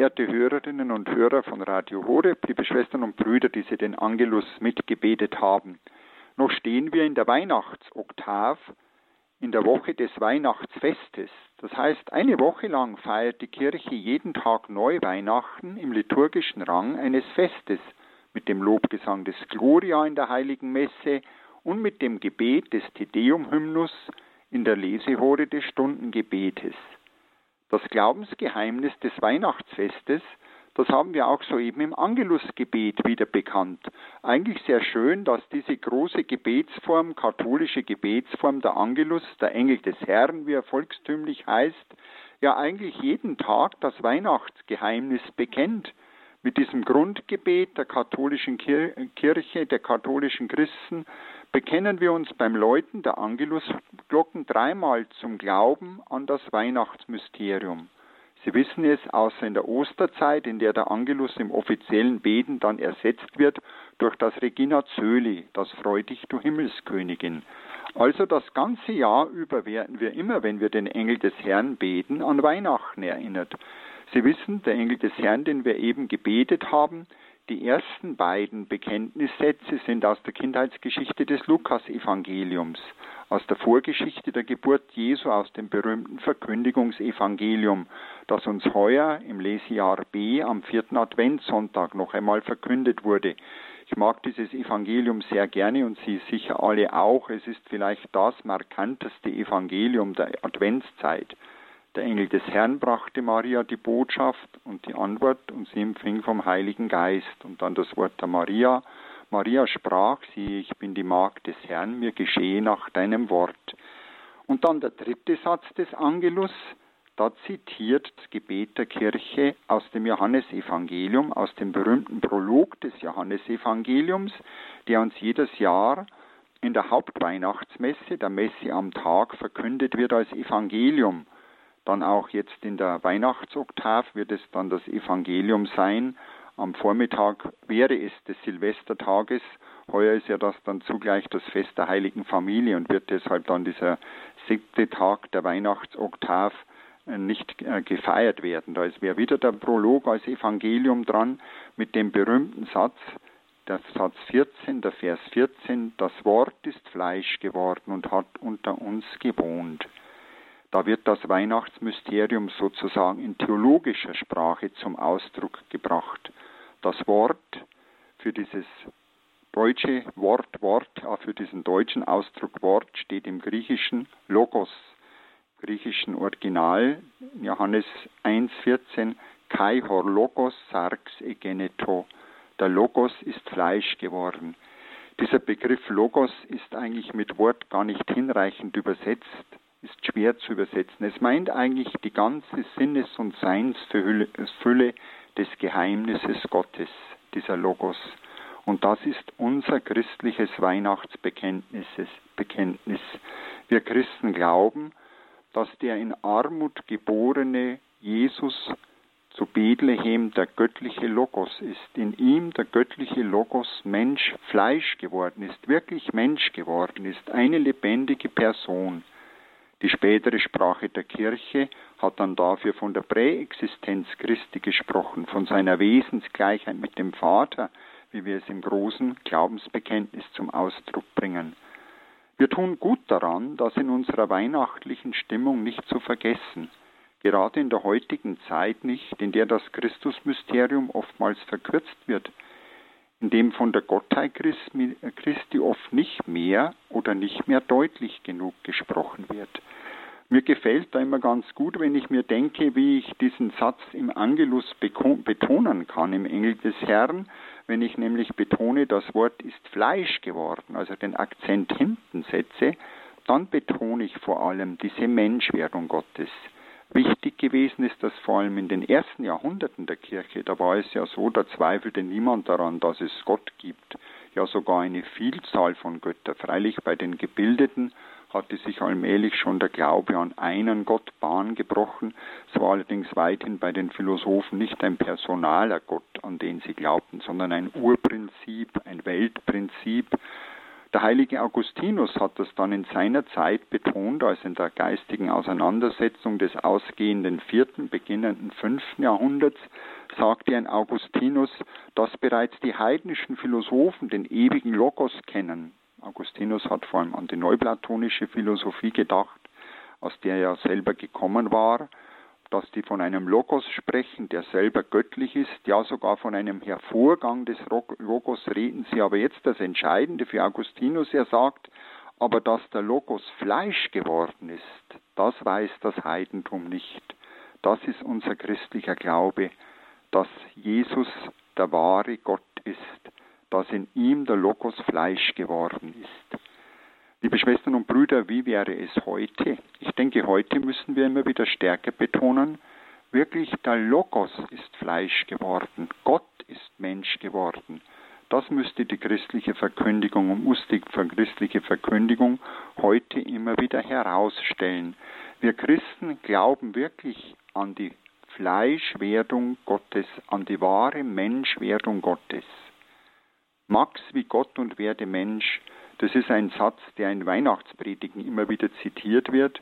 verehrte Hörerinnen und Hörer von Radio Horeb, liebe Schwestern und Brüder, die Sie den Angelus mitgebetet haben. Noch stehen wir in der Weihnachtsoktav, in der Woche des Weihnachtsfestes. Das heißt, eine Woche lang feiert die Kirche jeden Tag neu Weihnachten im liturgischen Rang eines Festes mit dem Lobgesang des Gloria in der heiligen Messe und mit dem Gebet des Tedeum-Hymnus in der Lesehore des Stundengebetes. Das Glaubensgeheimnis des Weihnachtsfestes, das haben wir auch soeben im Angelusgebet wieder bekannt. Eigentlich sehr schön, dass diese große Gebetsform, katholische Gebetsform der Angelus, der Engel des Herrn, wie er volkstümlich heißt, ja eigentlich jeden Tag das Weihnachtsgeheimnis bekennt mit diesem Grundgebet der katholischen Kirche, der katholischen Christen, bekennen wir uns beim Läuten der Angelusglocken dreimal zum Glauben an das Weihnachtsmysterium. Sie wissen es, außer in der Osterzeit, in der der Angelus im offiziellen Beten dann ersetzt wird durch das Regina Zöli, das Freu dich, du Himmelskönigin. Also das ganze Jahr über werden wir immer, wenn wir den Engel des Herrn beten, an Weihnachten erinnert. Sie wissen, der Engel des Herrn, den wir eben gebetet haben, die ersten beiden Bekenntnissätze sind aus der Kindheitsgeschichte des Lukas-Evangeliums, aus der Vorgeschichte der Geburt Jesu, aus dem berühmten Verkündigungsevangelium, das uns heuer im Lesejahr B am vierten Adventssonntag noch einmal verkündet wurde. Ich mag dieses Evangelium sehr gerne und Sie sicher alle auch. Es ist vielleicht das markanteste Evangelium der Adventszeit. Der Engel des Herrn brachte Maria die Botschaft und die Antwort und sie empfing vom Heiligen Geist. Und dann das Wort der Maria. Maria sprach, siehe, ich bin die Magd des Herrn, mir geschehe nach deinem Wort. Und dann der dritte Satz des Angelus, da zitiert das Gebet der Kirche aus dem Johannesevangelium, aus dem berühmten Prolog des Johannesevangeliums, der uns jedes Jahr in der Hauptweihnachtsmesse, der Messe am Tag, verkündet wird als Evangelium. Dann auch jetzt in der Weihnachtsoktav wird es dann das Evangelium sein. Am Vormittag wäre es des Silvestertages. Heuer ist ja das dann zugleich das Fest der Heiligen Familie und wird deshalb dann dieser siebte Tag der Weihnachtsoktav äh, nicht äh, gefeiert werden. Da wäre wieder der Prolog als Evangelium dran mit dem berühmten Satz, der Satz 14, der Vers 14, das Wort ist Fleisch geworden und hat unter uns gewohnt. Da wird das Weihnachtsmysterium sozusagen in theologischer Sprache zum Ausdruck gebracht. Das Wort für dieses deutsche Wort, Wort, für diesen deutschen Ausdruck Wort steht im griechischen Logos, griechischen Original, Johannes 1,14, Kai hor Logos sarx egeneto. Der Logos ist Fleisch geworden. Dieser Begriff Logos ist eigentlich mit Wort gar nicht hinreichend übersetzt ist schwer zu übersetzen. Es meint eigentlich die ganze Sinnes- und Seinsfülle des Geheimnisses Gottes, dieser Logos. Und das ist unser christliches Weihnachtsbekenntnis. Bekenntnis. Wir Christen glauben, dass der in Armut geborene Jesus zu Bethlehem der göttliche Logos ist. In ihm der göttliche Logos Mensch Fleisch geworden ist, wirklich Mensch geworden ist, eine lebendige Person. Die spätere Sprache der Kirche hat dann dafür von der Präexistenz Christi gesprochen, von seiner Wesensgleichheit mit dem Vater, wie wir es im großen Glaubensbekenntnis zum Ausdruck bringen. Wir tun gut daran, das in unserer weihnachtlichen Stimmung nicht zu vergessen, gerade in der heutigen Zeit nicht, in der das Christusmysterium oftmals verkürzt wird, in dem von der Gottheit Christi oft nicht mehr oder nicht mehr deutlich genug gesprochen wird. Mir gefällt da immer ganz gut, wenn ich mir denke, wie ich diesen Satz im Angelus betonen kann, im Engel des Herrn, wenn ich nämlich betone, das Wort ist Fleisch geworden, also den Akzent hinten setze, dann betone ich vor allem diese Menschwerdung Gottes. Gewesen ist das vor allem in den ersten Jahrhunderten der Kirche. Da war es ja so, da zweifelte niemand daran, dass es Gott gibt. Ja, sogar eine Vielzahl von Göttern. Freilich bei den Gebildeten hatte sich allmählich schon der Glaube an einen Gott Bahn gebrochen. Es war allerdings weithin bei den Philosophen nicht ein personaler Gott, an den sie glaubten, sondern ein Urprinzip, ein Weltprinzip, Der heilige Augustinus hat das dann in seiner Zeit betont, als in der geistigen Auseinandersetzung des ausgehenden vierten, beginnenden fünften Jahrhunderts, sagte ein Augustinus, dass bereits die heidnischen Philosophen den ewigen Logos kennen. Augustinus hat vor allem an die neuplatonische Philosophie gedacht, aus der er selber gekommen war dass die von einem Logos sprechen, der selber göttlich ist, ja sogar von einem Hervorgang des Logos reden sie. Aber jetzt das Entscheidende für Augustinus, er sagt, aber dass der Logos Fleisch geworden ist, das weiß das Heidentum nicht. Das ist unser christlicher Glaube, dass Jesus der wahre Gott ist, dass in ihm der Logos Fleisch geworden ist. Liebe Schwestern und Brüder, wie wäre es heute? Ich denke, heute müssen wir immer wieder stärker betonen, wirklich der Logos ist Fleisch geworden, Gott ist Mensch geworden. Das müsste die christliche Verkündigung und muss die christliche Verkündigung heute immer wieder herausstellen. Wir Christen glauben wirklich an die Fleischwerdung Gottes, an die wahre Menschwerdung Gottes. Max wie Gott und werde Mensch, das ist ein Satz, der in Weihnachtspredigen immer wieder zitiert wird.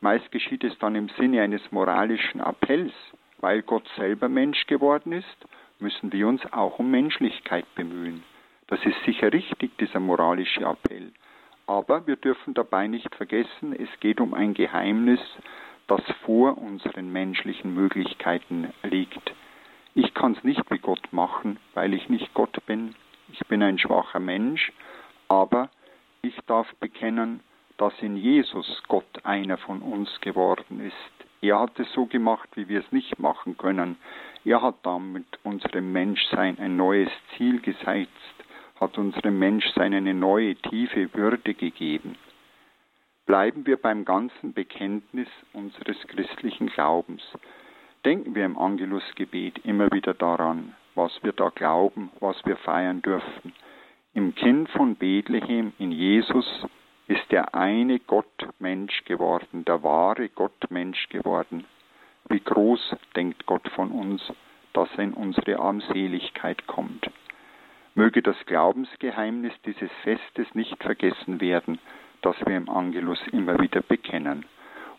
Meist geschieht es dann im Sinne eines moralischen Appells. Weil Gott selber Mensch geworden ist, müssen wir uns auch um Menschlichkeit bemühen. Das ist sicher richtig, dieser moralische Appell. Aber wir dürfen dabei nicht vergessen, es geht um ein Geheimnis, das vor unseren menschlichen Möglichkeiten liegt. Ich kann es nicht wie Gott machen, weil ich nicht Gott bin. Ich bin ein schwacher Mensch aber ich darf bekennen, dass in Jesus Gott einer von uns geworden ist. Er hat es so gemacht, wie wir es nicht machen können. Er hat damit unserem Menschsein ein neues Ziel gesetzt, hat unserem Menschsein eine neue tiefe Würde gegeben. Bleiben wir beim ganzen Bekenntnis unseres christlichen Glaubens. Denken wir im Angelusgebet immer wieder daran, was wir da glauben, was wir feiern dürfen. Im Kind von Bethlehem, in Jesus, ist der eine Gott Mensch geworden, der wahre Gott Mensch geworden. Wie groß denkt Gott von uns, dass er in unsere Armseligkeit kommt. Möge das Glaubensgeheimnis dieses Festes nicht vergessen werden, das wir im Angelus immer wieder bekennen.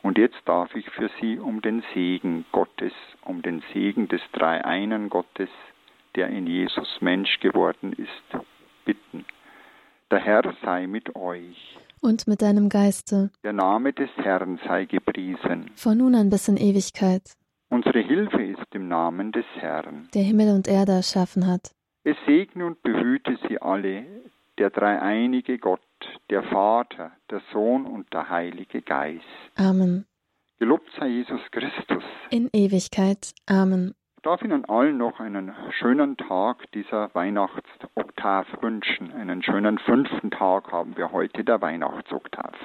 Und jetzt darf ich für Sie um den Segen Gottes, um den Segen des Dreieinen Gottes, der in Jesus Mensch geworden ist, bitten. Der Herr sei mit euch. Und mit deinem Geiste. Der Name des Herrn sei gepriesen. Von nun an bis in Ewigkeit. Unsere Hilfe ist im Namen des Herrn. Der Himmel und Erde erschaffen hat. Es segne und behüte sie alle, der dreieinige Gott, der Vater, der Sohn und der Heilige Geist. Amen. Gelobt sei Jesus Christus. In Ewigkeit. Amen darf Ihnen allen noch einen schönen Tag dieser Weihnachtsoktav wünschen. Einen schönen fünften Tag haben wir heute der Weihnachtsoktav.